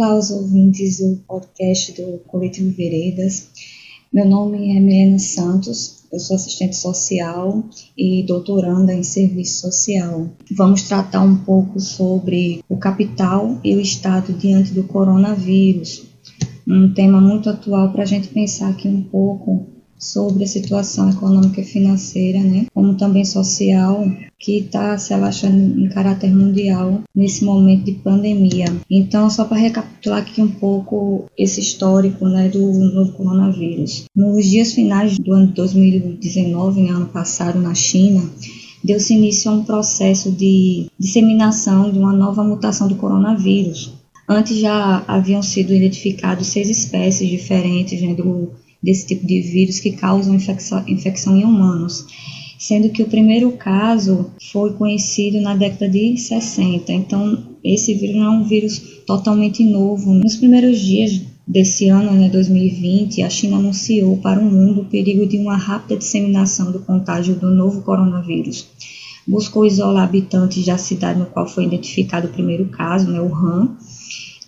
Olá aos ouvintes do podcast do Coletivo Veredas. Meu nome é Milena Santos, eu sou assistente social e doutoranda em serviço social. Vamos tratar um pouco sobre o capital e o Estado diante do coronavírus, um tema muito atual para a gente pensar aqui um pouco sobre a situação econômica e financeira, né, como também social, que está se alastrando em caráter mundial nesse momento de pandemia. Então, só para recapitular aqui um pouco esse histórico né, do novo coronavírus. Nos dias finais do ano 2019, ano passado, na China, deu-se início a um processo de disseminação de uma nova mutação do coronavírus. Antes já haviam sido identificados seis espécies diferentes né, do desse tipo de vírus que causam infecção, infecção em humanos, sendo que o primeiro caso foi conhecido na década de 60. Então, esse vírus não é um vírus totalmente novo. Nos primeiros dias desse ano, né, 2020, a China anunciou para o mundo o perigo de uma rápida disseminação do contágio do novo coronavírus. Buscou isolar habitantes da cidade no qual foi identificado o primeiro caso, né, Wuhan,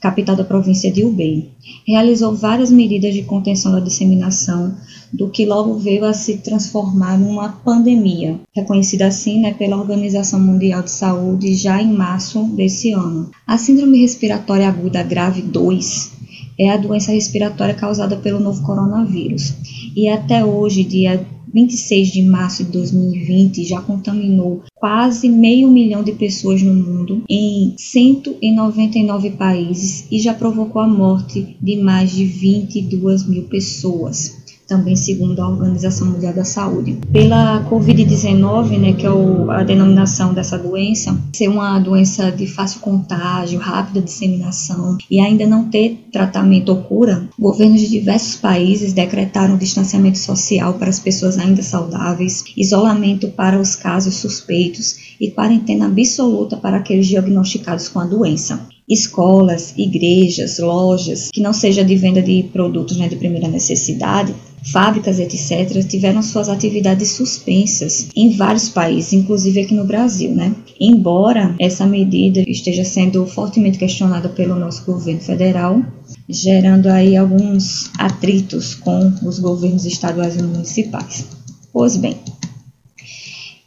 capital da província de Hubei. Realizou várias medidas de contenção da disseminação, do que logo veio a se transformar numa pandemia, reconhecida assim né, pela Organização Mundial de Saúde já em março desse ano. A Síndrome Respiratória Aguda Grave 2 é a doença respiratória causada pelo novo coronavírus e até hoje, dia 26 de março de 2020 já contaminou quase meio milhão de pessoas no mundo em 199 países e já provocou a morte de mais de 22 mil pessoas também segundo a Organização Mundial da Saúde. Pela Covid-19, né, que é o, a denominação dessa doença, ser uma doença de fácil contágio, rápida disseminação e ainda não ter tratamento ou cura, governos de diversos países decretaram distanciamento social para as pessoas ainda saudáveis, isolamento para os casos suspeitos e quarentena absoluta para aqueles diagnosticados com a doença escolas, igrejas, lojas, que não seja de venda de produtos né, de primeira necessidade, fábricas, etc., tiveram suas atividades suspensas em vários países, inclusive aqui no Brasil, né? Embora essa medida esteja sendo fortemente questionada pelo nosso governo federal, gerando aí alguns atritos com os governos estaduais e municipais. Pois bem,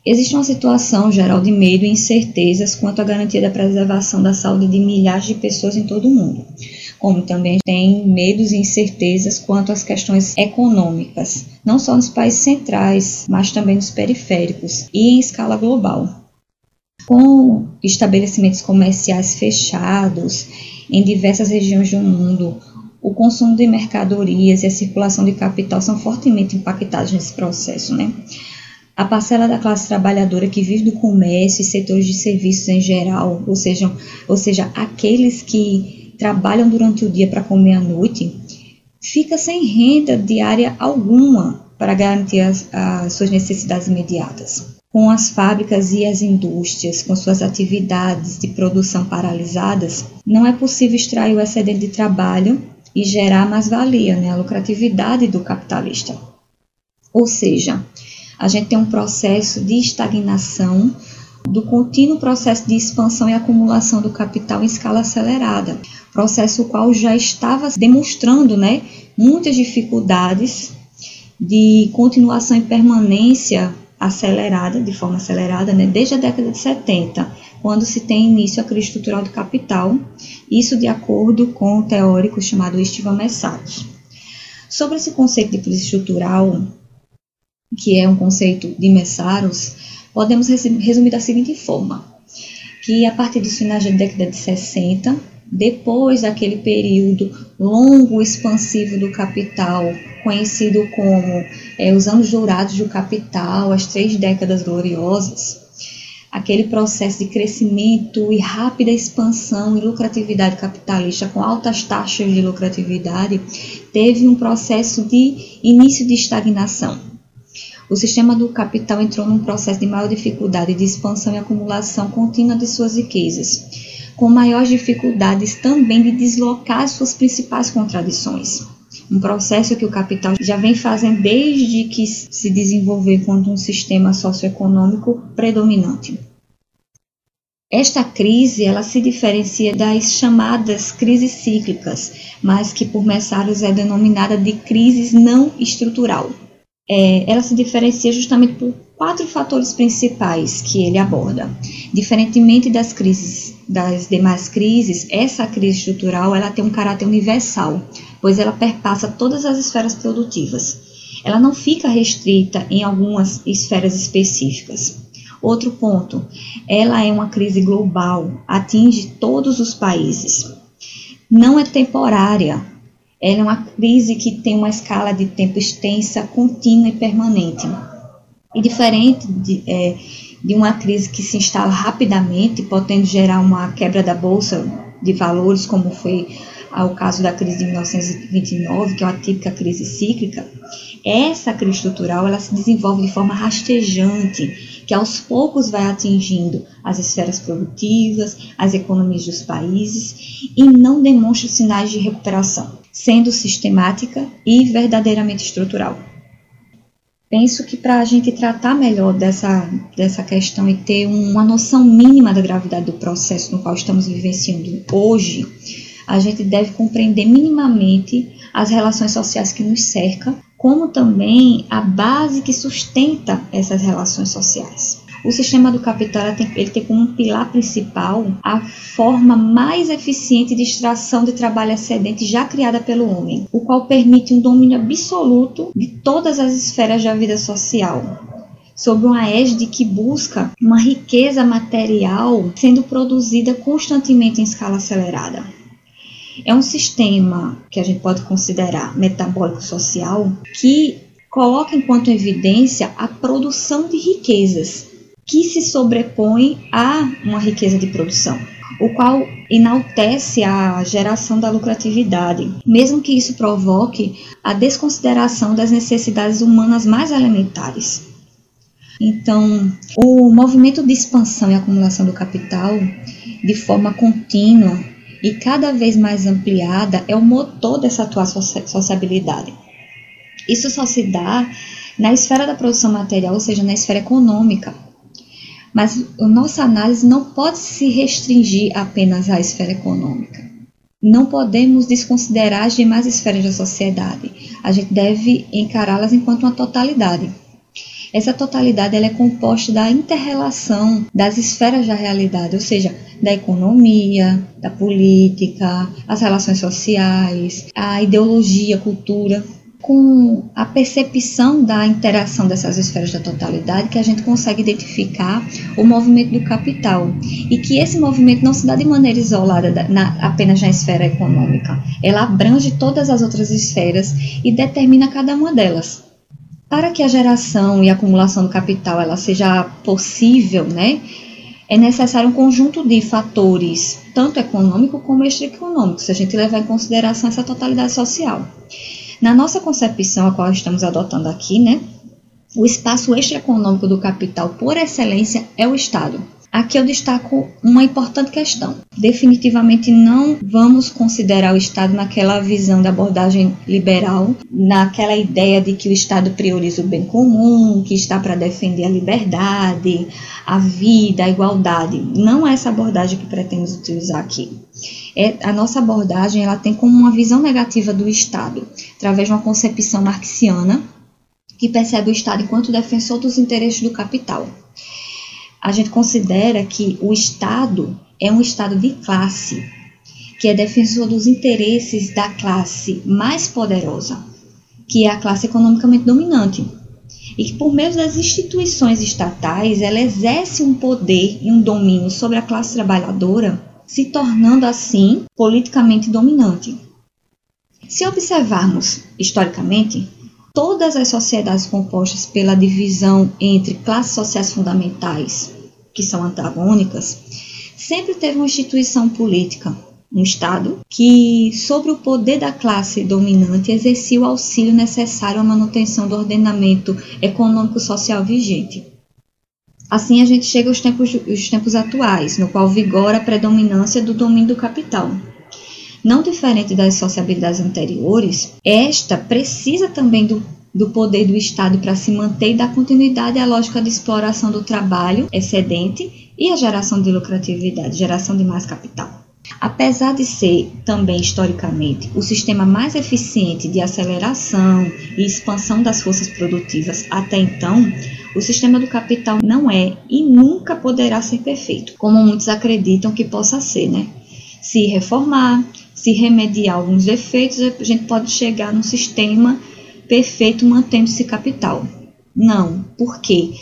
Existe uma situação geral de medo e incertezas quanto à garantia da preservação da saúde de milhares de pessoas em todo o mundo como também tem medos e incertezas quanto às questões econômicas, não só nos países centrais, mas também nos periféricos e em escala global. Com estabelecimentos comerciais fechados em diversas regiões do mundo, o consumo de mercadorias e a circulação de capital são fortemente impactados nesse processo, né? A parcela da classe trabalhadora que vive do comércio e setores de serviços em geral, ou seja, ou seja, aqueles que trabalham durante o dia para comer à noite, fica sem renda diária alguma para garantir as, as suas necessidades imediatas. Com as fábricas e as indústrias com suas atividades de produção paralisadas, não é possível extrair o excedente de trabalho e gerar mais-valia, né, a lucratividade do capitalista. Ou seja, a gente tem um processo de estagnação do contínuo processo de expansão e acumulação do capital em escala acelerada, processo o qual já estava demonstrando né, muitas dificuldades de continuação e permanência acelerada, de forma acelerada, né, desde a década de 70, quando se tem início a crise estrutural do capital, isso de acordo com o teórico chamado Estevan Messaros. Sobre esse conceito de crise estrutural, que é um conceito de Messaros, podemos resumir da seguinte forma, que a partir dos finais da década de 60, depois daquele período longo expansivo do capital, conhecido como é, os anos dourados do capital, as três décadas gloriosas, aquele processo de crescimento e rápida expansão e lucratividade capitalista com altas taxas de lucratividade, teve um processo de início de estagnação o sistema do capital entrou num processo de maior dificuldade de expansão e acumulação contínua de suas riquezas, com maiores dificuldades também de deslocar suas principais contradições. Um processo que o capital já vem fazendo desde que se desenvolveu enquanto um sistema socioeconômico predominante. Esta crise ela se diferencia das chamadas crises cíclicas, mas que por Messaros é denominada de crise não estrutural. É, ela se diferencia justamente por quatro fatores principais que ele aborda. Diferentemente das crises, das demais crises, essa crise estrutural ela tem um caráter universal, pois ela perpassa todas as esferas produtivas. Ela não fica restrita em algumas esferas específicas. Outro ponto, ela é uma crise global, atinge todos os países. Não é temporária, ela é uma crise que tem uma escala de tempo extensa, contínua e permanente. E diferente de, é, de uma crise que se instala rapidamente, podendo gerar uma quebra da bolsa de valores, como foi ao caso da crise de 1929, que é uma típica crise cíclica, essa crise estrutural ela se desenvolve de forma rastejante, que aos poucos vai atingindo as esferas produtivas, as economias dos países e não demonstra sinais de recuperação, sendo sistemática e verdadeiramente estrutural. Penso que para a gente tratar melhor dessa, dessa questão e ter uma noção mínima da gravidade do processo no qual estamos vivenciando hoje, a gente deve compreender minimamente as relações sociais que nos cercam, como também a base que sustenta essas relações sociais. O sistema do capital tem, ele tem como pilar principal a forma mais eficiente de extração de trabalho excedente já criada pelo homem, o qual permite um domínio absoluto de todas as esferas da vida social, sob uma égide que busca uma riqueza material sendo produzida constantemente em escala acelerada. É um sistema que a gente pode considerar metabólico social que coloca enquanto evidência a produção de riquezas que se sobrepõe a uma riqueza de produção, o qual enaltece a geração da lucratividade, mesmo que isso provoque a desconsideração das necessidades humanas mais elementares. Então, o movimento de expansão e acumulação do capital, de forma contínua e cada vez mais ampliada, é o motor dessa atual sociabilidade. Isso só se dá na esfera da produção material, ou seja, na esfera econômica, mas a nossa análise não pode se restringir apenas à esfera econômica. Não podemos desconsiderar as demais esferas da sociedade. A gente deve encará-las enquanto uma totalidade. Essa totalidade ela é composta da interrelação das esferas da realidade, ou seja, da economia, da política, as relações sociais, a ideologia, a cultura com a percepção da interação dessas esferas da totalidade que a gente consegue identificar o movimento do capital e que esse movimento não se dá de maneira isolada na, apenas na esfera econômica, ela abrange todas as outras esferas e determina cada uma delas. Para que a geração e acumulação do capital ela seja possível, né, é necessário um conjunto de fatores, tanto econômico como extraeconômico, se a gente levar em consideração essa totalidade social. Na nossa concepção, a qual estamos adotando aqui, né, o espaço extraeconômico do capital por excelência é o Estado. Aqui eu destaco uma importante questão. Definitivamente não vamos considerar o Estado naquela visão da abordagem liberal, naquela ideia de que o Estado prioriza o bem comum, que está para defender a liberdade, a vida, a igualdade. Não é essa abordagem que pretendemos utilizar aqui. É, a nossa abordagem ela tem como uma visão negativa do Estado, através de uma concepção marxiana que percebe o Estado enquanto defensor dos interesses do capital. A gente considera que o Estado é um Estado de classe, que é defensor dos interesses da classe mais poderosa, que é a classe economicamente dominante, e que por meio das instituições estatais ela exerce um poder e um domínio sobre a classe trabalhadora, se tornando assim politicamente dominante. Se observarmos historicamente, todas as sociedades compostas pela divisão entre classes sociais fundamentais, que são antagônicas, sempre teve uma instituição política, um Estado, que, sobre o poder da classe dominante, exercia o auxílio necessário à manutenção do ordenamento econômico-social vigente. Assim, a gente chega aos tempos, tempos atuais, no qual vigora a predominância do domínio do capital. Não diferente das sociabilidades anteriores, esta precisa também do, do poder do Estado para se manter e dar continuidade à lógica de exploração do trabalho excedente e a geração de lucratividade, geração de mais capital. Apesar de ser também historicamente o sistema mais eficiente de aceleração e expansão das forças produtivas até então, o sistema do capital não é e nunca poderá ser perfeito, como muitos acreditam que possa ser, né? Se reformar, se remediar alguns defeitos, a gente pode chegar num sistema perfeito mantendo esse capital. Não, porque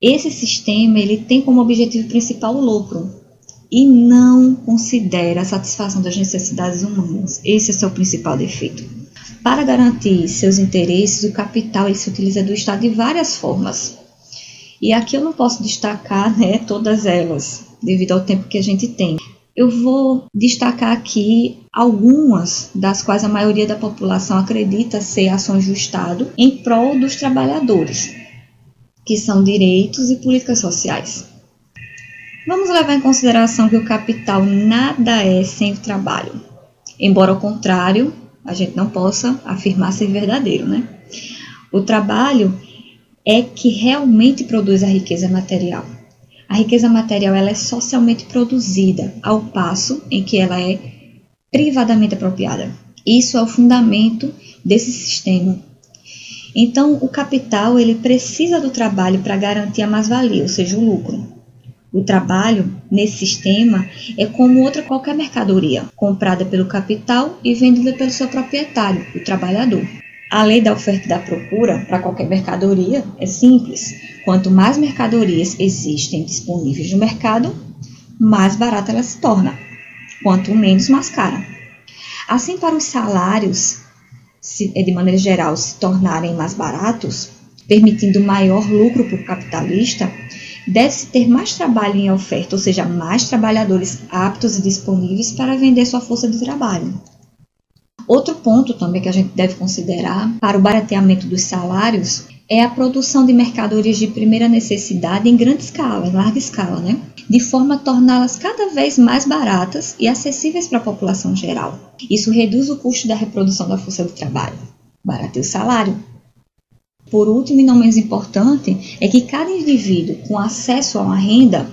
esse sistema ele tem como objetivo principal o lucro e não considera a satisfação das necessidades humanas. Esse é seu principal defeito. Para garantir seus interesses, o capital ele se utiliza do Estado de várias formas. E aqui eu não posso destacar né, todas elas, devido ao tempo que a gente tem. Eu vou destacar aqui algumas das quais a maioria da população acredita ser ações do Estado em prol dos trabalhadores, que são direitos e políticas sociais. Vamos levar em consideração que o capital nada é sem o trabalho, embora ao contrário, a gente não possa afirmar ser verdadeiro, né? O trabalho é que realmente produz a riqueza material. A riqueza material ela é socialmente produzida, ao passo em que ela é privadamente apropriada. Isso é o fundamento desse sistema. Então, o capital ele precisa do trabalho para garantir a mais-valia, ou seja, o lucro. O trabalho, nesse sistema, é como outra qualquer mercadoria, comprada pelo capital e vendida pelo seu proprietário, o trabalhador. A lei da oferta e da procura para qualquer mercadoria é simples. Quanto mais mercadorias existem disponíveis no mercado, mais barata ela se torna. Quanto menos, mais cara. Assim, para os salários, de maneira geral, se tornarem mais baratos, permitindo maior lucro para o capitalista, deve-se ter mais trabalho em oferta, ou seja, mais trabalhadores aptos e disponíveis para vender sua força de trabalho. Outro ponto também que a gente deve considerar para o barateamento dos salários é a produção de mercadorias de primeira necessidade em grande escala, em larga escala, né? de forma a torná-las cada vez mais baratas e acessíveis para a população geral. Isso reduz o custo da reprodução da força de trabalho, barateia o salário. Por último e não menos importante, é que cada indivíduo com acesso a uma renda,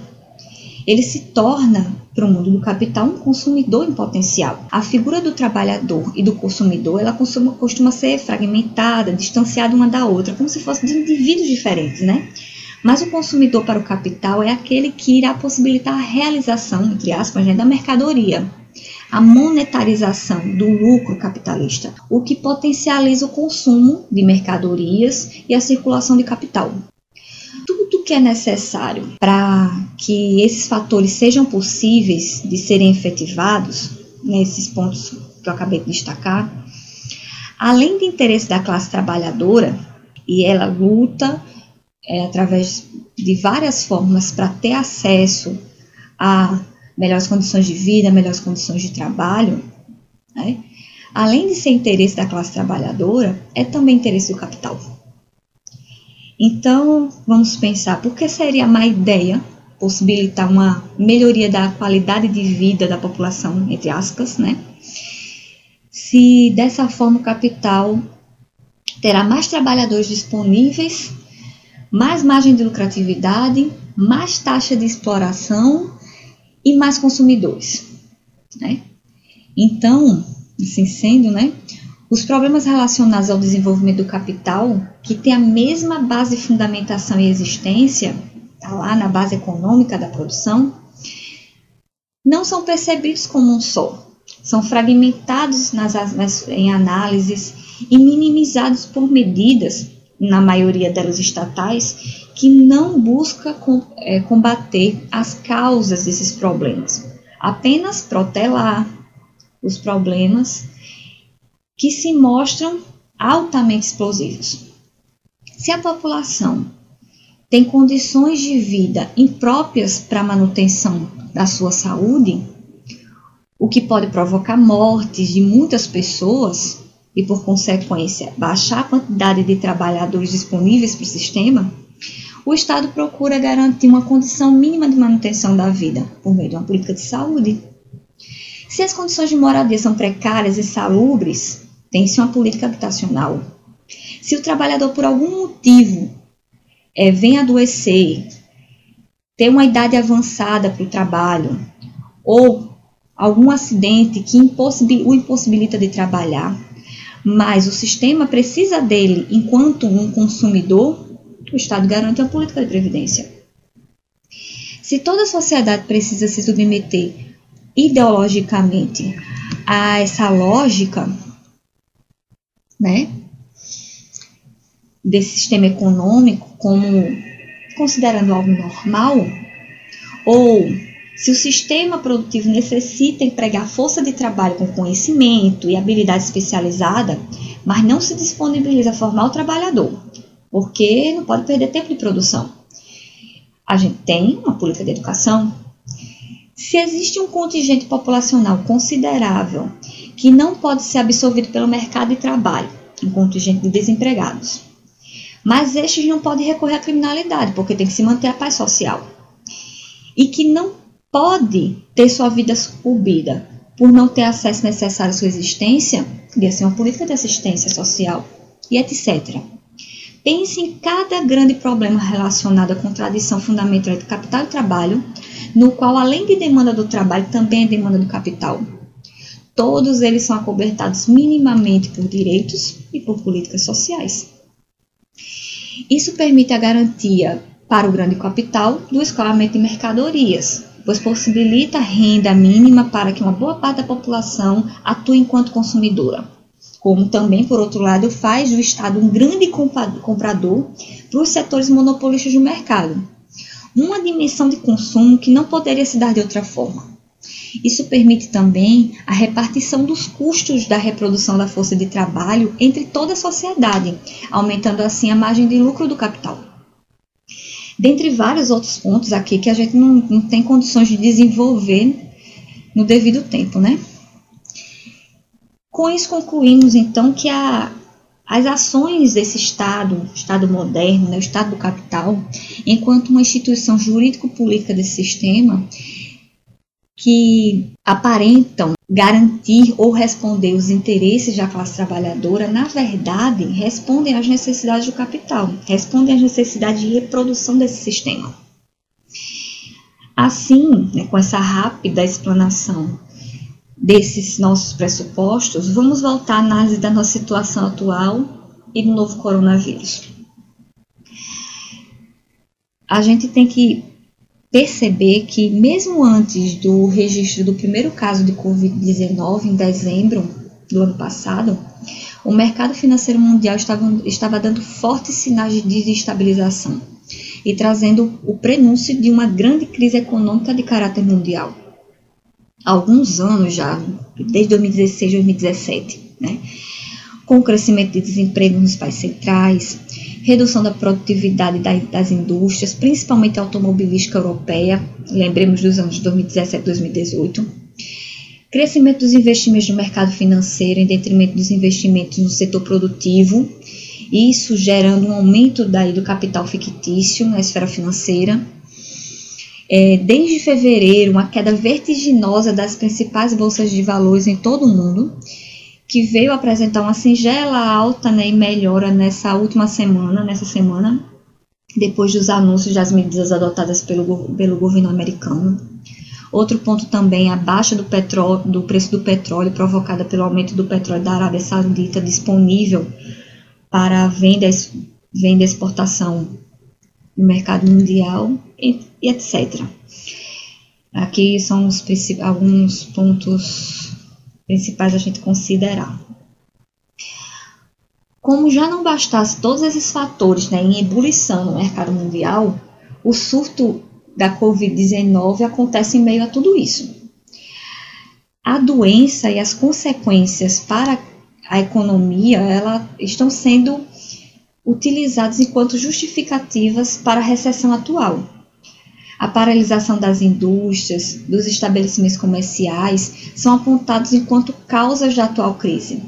ele se torna para o mundo do capital um consumidor em potencial. A figura do trabalhador e do consumidor ela costuma, costuma ser fragmentada, distanciada uma da outra, como se fossem de indivíduos diferentes, né? Mas o consumidor para o capital é aquele que irá possibilitar a realização, entre aspas, né, da mercadoria, a monetarização do lucro capitalista, o que potencializa o consumo de mercadorias e a circulação de capital tudo que é necessário para que esses fatores sejam possíveis de serem efetivados, nesses pontos que eu acabei de destacar, além do interesse da classe trabalhadora, e ela luta é, através de várias formas para ter acesso a melhores condições de vida, melhores condições de trabalho, né? além de ser interesse da classe trabalhadora, é também interesse do capital. Então, vamos pensar, por que seria má ideia possibilitar uma melhoria da qualidade de vida da população, entre aspas, né? Se dessa forma o capital terá mais trabalhadores disponíveis, mais margem de lucratividade, mais taxa de exploração e mais consumidores, né? Então, assim sendo, né, os problemas relacionados ao desenvolvimento do capital, que tem a mesma base de fundamentação e existência, está lá na base econômica da produção, não são percebidos como um só. São fragmentados nas, nas, em análises e minimizados por medidas, na maioria delas estatais, que não busca com, é, combater as causas desses problemas, apenas protelar os problemas que se mostram altamente explosivos. Se a população tem condições de vida impróprias para a manutenção da sua saúde, o que pode provocar mortes de muitas pessoas e, por consequência, baixar a quantidade de trabalhadores disponíveis para o sistema, o Estado procura garantir uma condição mínima de manutenção da vida por meio de uma política de saúde. Se as condições de moradia são precárias e salubres, tem-se uma política habitacional. Se o trabalhador, por algum motivo, é, vem adoecer ter uma idade avançada para o trabalho ou algum acidente que o impossibilita de trabalhar, mas o sistema precisa dele enquanto um consumidor, o Estado garante a política de previdência. Se toda a sociedade precisa se submeter ideologicamente a essa lógica, né, desse sistema econômico como considerando algo normal, ou se o sistema produtivo necessita empregar força de trabalho com conhecimento e habilidade especializada, mas não se disponibiliza a formar o trabalhador, porque não pode perder tempo de produção. A gente tem uma política de educação. Se existe um contingente populacional considerável que não pode ser absorvido pelo mercado de trabalho, um contingente de desempregados, mas estes não podem recorrer à criminalidade, porque tem que se manter a paz social. E que não pode ter sua vida sucumbida por não ter acesso necessário à sua existência, devia ser uma política de assistência social e etc. Pense em cada grande problema relacionado à contradição fundamental entre capital e trabalho, no qual, além de demanda do trabalho, também é demanda do capital. Todos eles são acobertados minimamente por direitos e por políticas sociais. Isso permite a garantia para o grande capital do escoamento de mercadorias, pois possibilita a renda mínima para que uma boa parte da população atue enquanto consumidora. Como também, por outro lado, faz do Estado um grande comprador para os setores monopolistas do mercado. Uma dimensão de consumo que não poderia se dar de outra forma. Isso permite também a repartição dos custos da reprodução da força de trabalho entre toda a sociedade, aumentando assim a margem de lucro do capital. Dentre vários outros pontos aqui que a gente não, não tem condições de desenvolver no devido tempo, né? Com isso concluímos então que a, as ações desse Estado, Estado moderno, né, o Estado do capital, enquanto uma instituição jurídico-política desse sistema, que aparentam garantir ou responder os interesses da classe trabalhadora, na verdade, respondem às necessidades do capital, respondem às necessidades de reprodução desse sistema. Assim, né, com essa rápida explanação desses nossos pressupostos, vamos voltar à análise da nossa situação atual e do novo coronavírus. A gente tem que perceber que, mesmo antes do registro do primeiro caso de Covid-19, em dezembro do ano passado, o mercado financeiro mundial estava, estava dando fortes sinais de desestabilização e trazendo o prenúncio de uma grande crise econômica de caráter mundial. Há alguns anos já, desde 2016, 2017, né? com o crescimento de desemprego nos países centrais, redução da produtividade das indústrias, principalmente automobilística europeia, lembremos dos anos 2017 e 2018, crescimento dos investimentos no mercado financeiro em detrimento dos investimentos no setor produtivo, isso gerando um aumento daí do capital fictício na esfera financeira. É, desde fevereiro, uma queda vertiginosa das principais bolsas de valores em todo o mundo, que veio apresentar uma singela alta né, e melhora nessa última semana, nessa semana, depois dos anúncios das medidas adotadas pelo, pelo governo americano. Outro ponto também, a baixa do, petróleo, do preço do petróleo provocada pelo aumento do petróleo da Arábia Saudita disponível para venda, venda e exportação no mercado mundial e, e etc. Aqui são os alguns pontos principais a gente considerar. Como já não bastasse todos esses fatores né, em ebulição no mercado mundial, o surto da Covid-19 acontece em meio a tudo isso. A doença e as consequências para a economia ela, estão sendo utilizadas enquanto justificativas para a recessão atual a paralisação das indústrias, dos estabelecimentos comerciais são apontados enquanto causas da atual crise,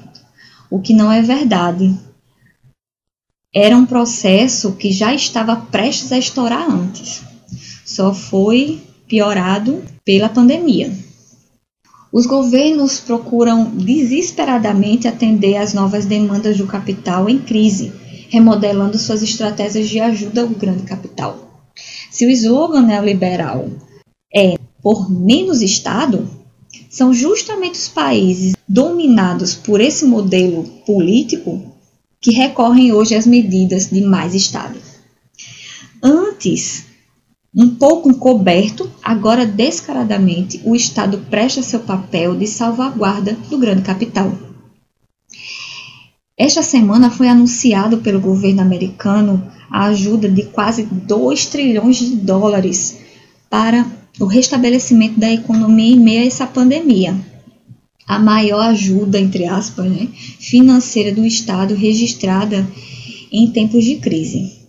o que não é verdade. Era um processo que já estava prestes a estourar antes, só foi piorado pela pandemia. Os governos procuram desesperadamente atender às novas demandas do capital em crise, remodelando suas estratégias de ajuda ao grande capital. Se o slogan neoliberal é por menos Estado, são justamente os países dominados por esse modelo político que recorrem hoje às medidas de mais Estado. Antes, um pouco encoberto, agora descaradamente, o Estado presta seu papel de salvaguarda do grande capital. Esta semana foi anunciado pelo governo americano a ajuda de quase 2 trilhões de dólares para o restabelecimento da economia em meio a essa pandemia. A maior ajuda, entre aspas, né, financeira do Estado registrada em tempos de crise.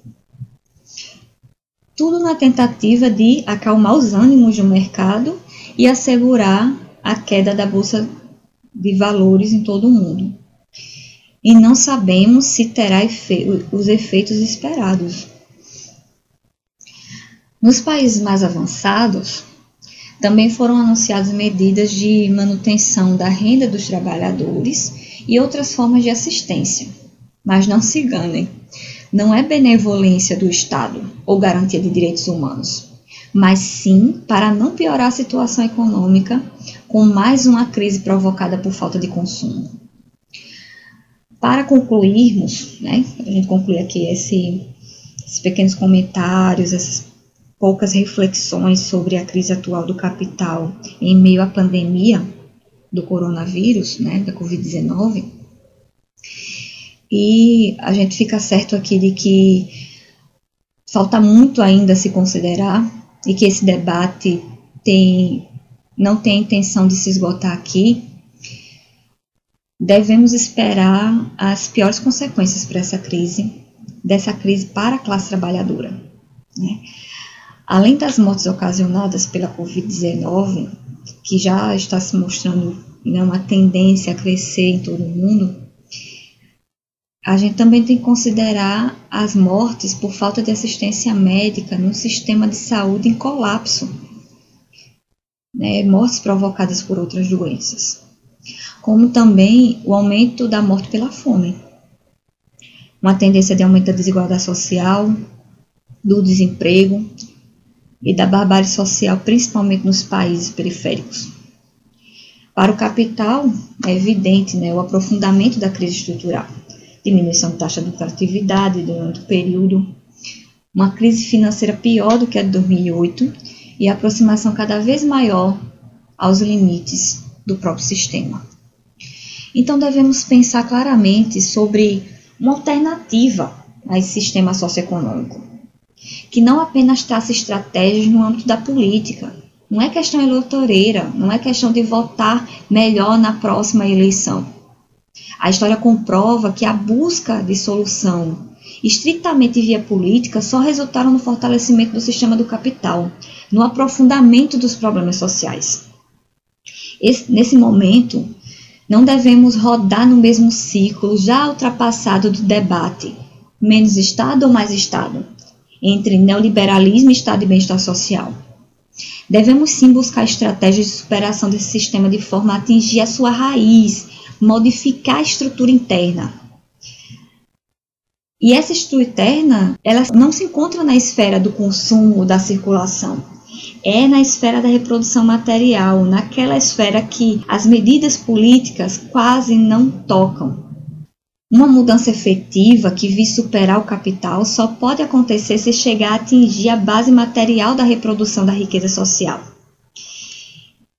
Tudo na tentativa de acalmar os ânimos do mercado e assegurar a queda da bolsa de valores em todo o mundo. E não sabemos se terá efe os efeitos esperados. Nos países mais avançados, também foram anunciadas medidas de manutenção da renda dos trabalhadores e outras formas de assistência. Mas não se enganem, não é benevolência do Estado ou garantia de direitos humanos, mas sim para não piorar a situação econômica com mais uma crise provocada por falta de consumo. Para concluirmos, né, a gente concluir aqui esse, esses pequenos comentários, essas poucas reflexões sobre a crise atual do capital em meio à pandemia do coronavírus, né, da Covid-19. E a gente fica certo aqui de que falta muito ainda a se considerar e que esse debate tem, não tem a intenção de se esgotar aqui. Devemos esperar as piores consequências para essa crise, dessa crise para a classe trabalhadora. Né? Além das mortes ocasionadas pela Covid-19, que já está se mostrando né, uma tendência a crescer em todo o mundo, a gente também tem que considerar as mortes por falta de assistência médica no sistema de saúde em colapso, né, mortes provocadas por outras doenças, como também o aumento da morte pela fome, uma tendência de aumento da desigualdade social, do desemprego e da barbárie social, principalmente nos países periféricos. Para o capital, é evidente né, o aprofundamento da crise estrutural, diminuição da taxa de lucratividade durante o período, uma crise financeira pior do que a de 2008 e a aproximação cada vez maior aos limites do próprio sistema. Então, devemos pensar claramente sobre uma alternativa a esse sistema socioeconômico que não apenas traça estratégias no âmbito da política. Não é questão eleitoreira, não é questão de votar melhor na próxima eleição. A história comprova que a busca de solução estritamente via política só resultaram no fortalecimento do sistema do capital, no aprofundamento dos problemas sociais. Esse, nesse momento, não devemos rodar no mesmo ciclo já ultrapassado do debate menos Estado ou mais Estado, entre neoliberalismo e Estado de bem-estar social. Devemos sim buscar estratégias de superação desse sistema de forma a atingir a sua raiz, modificar a estrutura interna. E essa estrutura interna, ela não se encontra na esfera do consumo, da circulação. É na esfera da reprodução material, naquela esfera que as medidas políticas quase não tocam. Uma mudança efetiva que vise superar o capital só pode acontecer se chegar a atingir a base material da reprodução da riqueza social.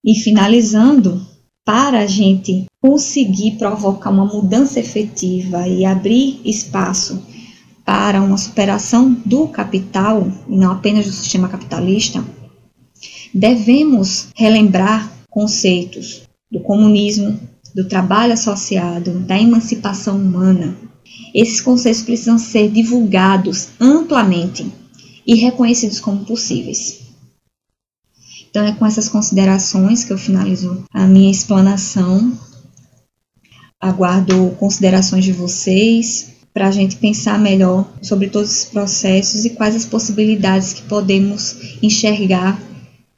E finalizando, para a gente conseguir provocar uma mudança efetiva e abrir espaço para uma superação do capital, e não apenas do sistema capitalista, devemos relembrar conceitos do comunismo, do trabalho associado, da emancipação humana, esses conceitos precisam ser divulgados amplamente e reconhecidos como possíveis. Então, é com essas considerações que eu finalizo a minha explanação. Aguardo considerações de vocês para a gente pensar melhor sobre todos esses processos e quais as possibilidades que podemos enxergar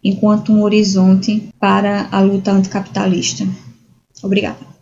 enquanto um horizonte para a luta anticapitalista. Obrigada.